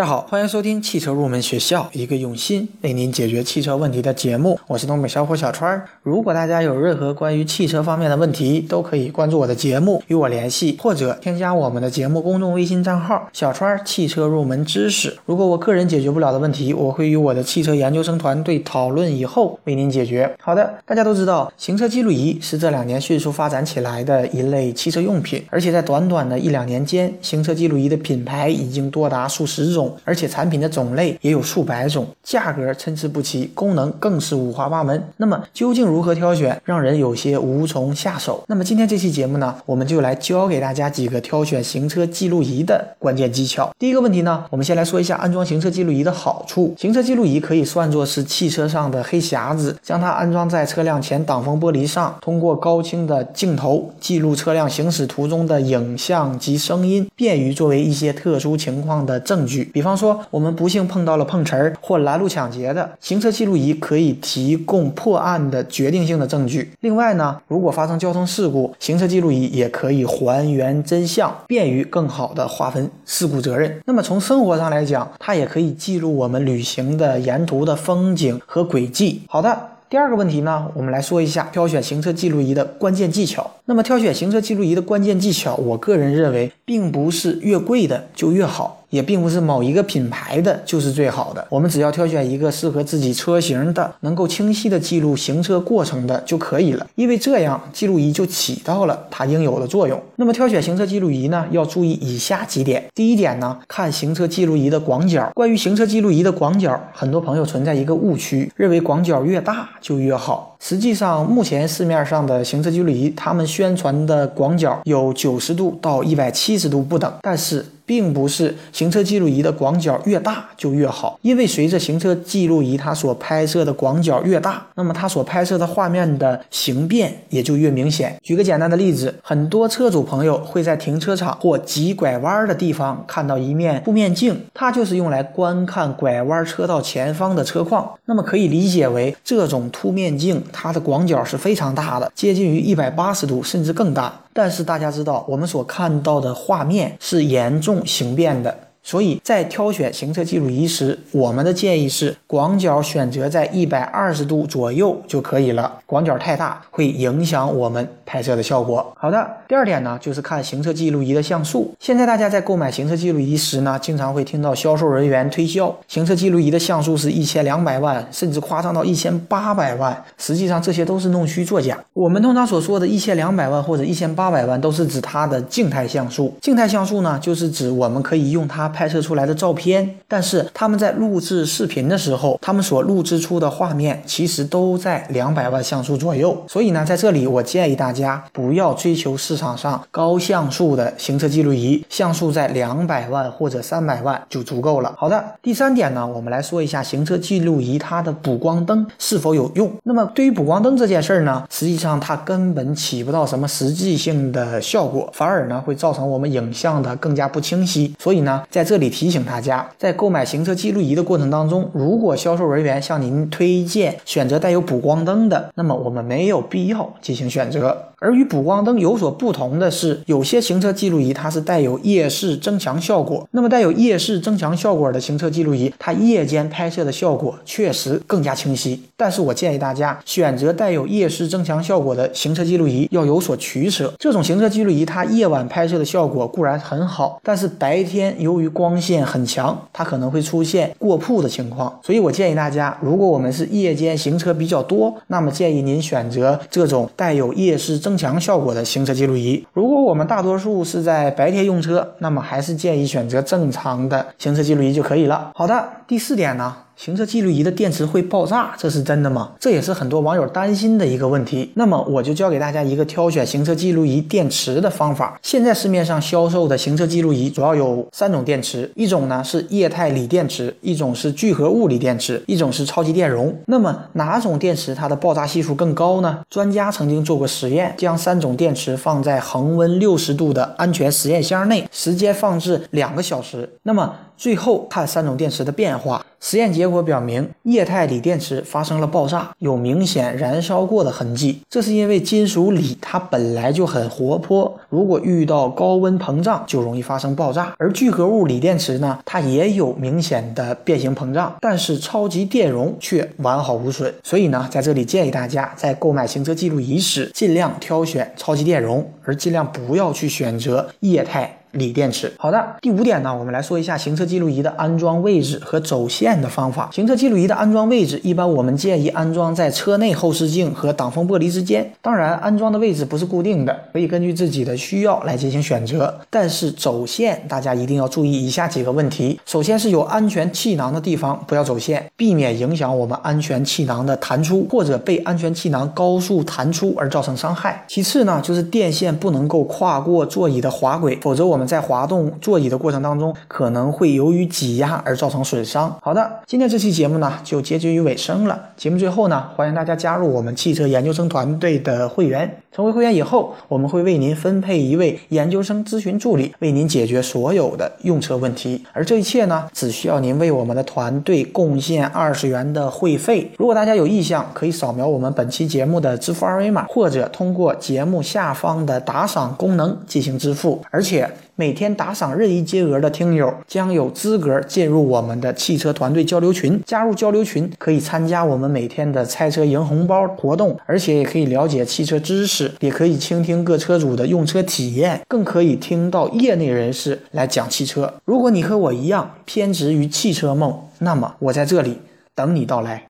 大家好，欢迎收听汽车入门学校，一个用心为您解决汽车问题的节目。我是东北小伙小川。如果大家有任何关于汽车方面的问题，都可以关注我的节目与我联系，或者添加我们的节目公众微信账号“小川汽车入门知识”。如果我个人解决不了的问题，我会与我的汽车研究生团队讨论以后为您解决。好的，大家都知道，行车记录仪是这两年迅速发展起来的一类汽车用品，而且在短短的一两年间，行车记录仪的品牌已经多达数十种。而且产品的种类也有数百种，价格参差不齐，功能更是五花八门。那么究竟如何挑选，让人有些无从下手。那么今天这期节目呢，我们就来教给大家几个挑选行车记录仪的关键技巧。第一个问题呢，我们先来说一下安装行车记录仪的好处。行车记录仪可以算作是汽车上的黑匣子，将它安装在车辆前挡风玻璃上，通过高清的镜头记录车辆行驶途中的影像及声音，便于作为一些特殊情况的证据。比方说，我们不幸碰到了碰瓷儿或拦路抢劫的，行车记录仪可以提供破案的决定性的证据。另外呢，如果发生交通事故，行车记录仪也可以还原真相，便于更好的划分事故责任。那么从生活上来讲，它也可以记录我们旅行的沿途的风景和轨迹。好的。第二个问题呢，我们来说一下挑选行车记录仪的关键技巧。那么挑选行车记录仪的关键技巧，我个人认为，并不是越贵的就越好，也并不是某一个品牌的就是最好的。我们只要挑选一个适合自己车型的，能够清晰的记录行车过程的就可以了。因为这样，记录仪就起到了它应有的作用。那么挑选行车记录仪呢，要注意以下几点。第一点呢，看行车记录仪的广角。关于行车记录仪的广角，很多朋友存在一个误区，认为广角越大。就越好。实际上，目前市面上的行车记录仪，他们宣传的广角有九十度到一百七十度不等，但是。并不是行车记录仪的广角越大就越好，因为随着行车记录仪它所拍摄的广角越大，那么它所拍摄的画面的形变也就越明显。举个简单的例子，很多车主朋友会在停车场或急拐弯的地方看到一面凸面镜，它就是用来观看拐弯车道前方的车况。那么可以理解为，这种凸面镜它的广角是非常大的，接近于一百八十度甚至更大。但是大家知道，我们所看到的画面是严重形变的。所以在挑选行车记录仪时，我们的建议是广角选择在一百二十度左右就可以了。广角太大会影响我们拍摄的效果。好的，第二点呢，就是看行车记录仪的像素。现在大家在购买行车记录仪时呢，经常会听到销售人员推销行车记录仪的像素是一千两百万，甚至夸张到一千八百万。实际上这些都是弄虚作假。我们通常所说的一千两百万或者一千八百万，都是指它的静态像素。静态像素呢，就是指我们可以用它。拍摄出来的照片，但是他们在录制视频的时候，他们所录制出的画面其实都在两百万像素左右。所以呢，在这里我建议大家不要追求市场上高像素的行车记录仪，像素在两百万或者三百万就足够了。好的，第三点呢，我们来说一下行车记录仪它的补光灯是否有用。那么对于补光灯这件事儿呢，实际上它根本起不到什么实际性的效果，反而呢会造成我们影像的更加不清晰。所以呢，在这里提醒大家，在购买行车记录仪的过程当中，如果销售人员向您推荐选择带有补光灯的，那么我们没有必要进行选择。而与补光灯有所不同的是，有些行车记录仪它是带有夜视增强效果。那么带有夜视增强效果的行车记录仪，它夜间拍摄的效果确实更加清晰。但是我建议大家选择带有夜视增强效果的行车记录仪要有所取舍。这种行车记录仪它夜晚拍摄的效果固然很好，但是白天由于光线很强，它可能会出现过曝的情况。所以我建议大家，如果我们是夜间行车比较多，那么建议您选择这种带有夜视增增强效果的行车记录仪。如果我们大多数是在白天用车，那么还是建议选择正常的行车记录仪就可以了。好的，第四点呢？行车记录仪的电池会爆炸，这是真的吗？这也是很多网友担心的一个问题。那么我就教给大家一个挑选行车记录仪电池的方法。现在市面上销售的行车记录仪主要有三种电池，一种呢是液态锂电池，一种是聚合物锂电池，一种是超级电容。那么哪种电池它的爆炸系数更高呢？专家曾经做过实验，将三种电池放在恒温六十度的安全实验箱内，时间放置两个小时。那么最后看三种电池的变化。实验结果表明，液态锂电池发生了爆炸，有明显燃烧过的痕迹。这是因为金属锂它本来就很活泼，如果遇到高温膨胀，就容易发生爆炸。而聚合物锂电池呢，它也有明显的变形膨胀，但是超级电容却完好无损。所以呢，在这里建议大家在购买行车记录仪时，尽量挑选超级电容，而尽量不要去选择液态。锂电池。好的，第五点呢，我们来说一下行车记录仪的安装位置和走线的方法。行车记录仪的安装位置，一般我们建议安装在车内后视镜和挡风玻璃之间。当然，安装的位置不是固定的，可以根据自己的需要来进行选择。但是走线，大家一定要注意以下几个问题：首先是有安全气囊的地方不要走线，避免影响我们安全气囊的弹出，或者被安全气囊高速弹出而造成伤害。其次呢，就是电线不能够跨过座椅的滑轨，否则我们。我们在滑动座椅的过程当中，可能会由于挤压而造成损伤。好的，今天这期节目呢就结局于尾声了。节目最后呢，欢迎大家加入我们汽车研究生团队的会员。成为会员以后，我们会为您分配一位研究生咨询助理，为您解决所有的用车问题。而这一切呢，只需要您为我们的团队贡献二十元的会费。如果大家有意向，可以扫描我们本期节目的支付二维码，或者通过节目下方的打赏功能进行支付。而且。每天打赏任意金额的听友将有资格进入我们的汽车团队交流群。加入交流群可以参加我们每天的猜车赢红包活动，而且也可以了解汽车知识，也可以倾听各车主的用车体验，更可以听到业内人士来讲汽车。如果你和我一样偏执于汽车梦，那么我在这里等你到来。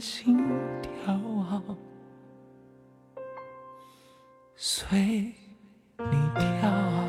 心跳啊，随你跳。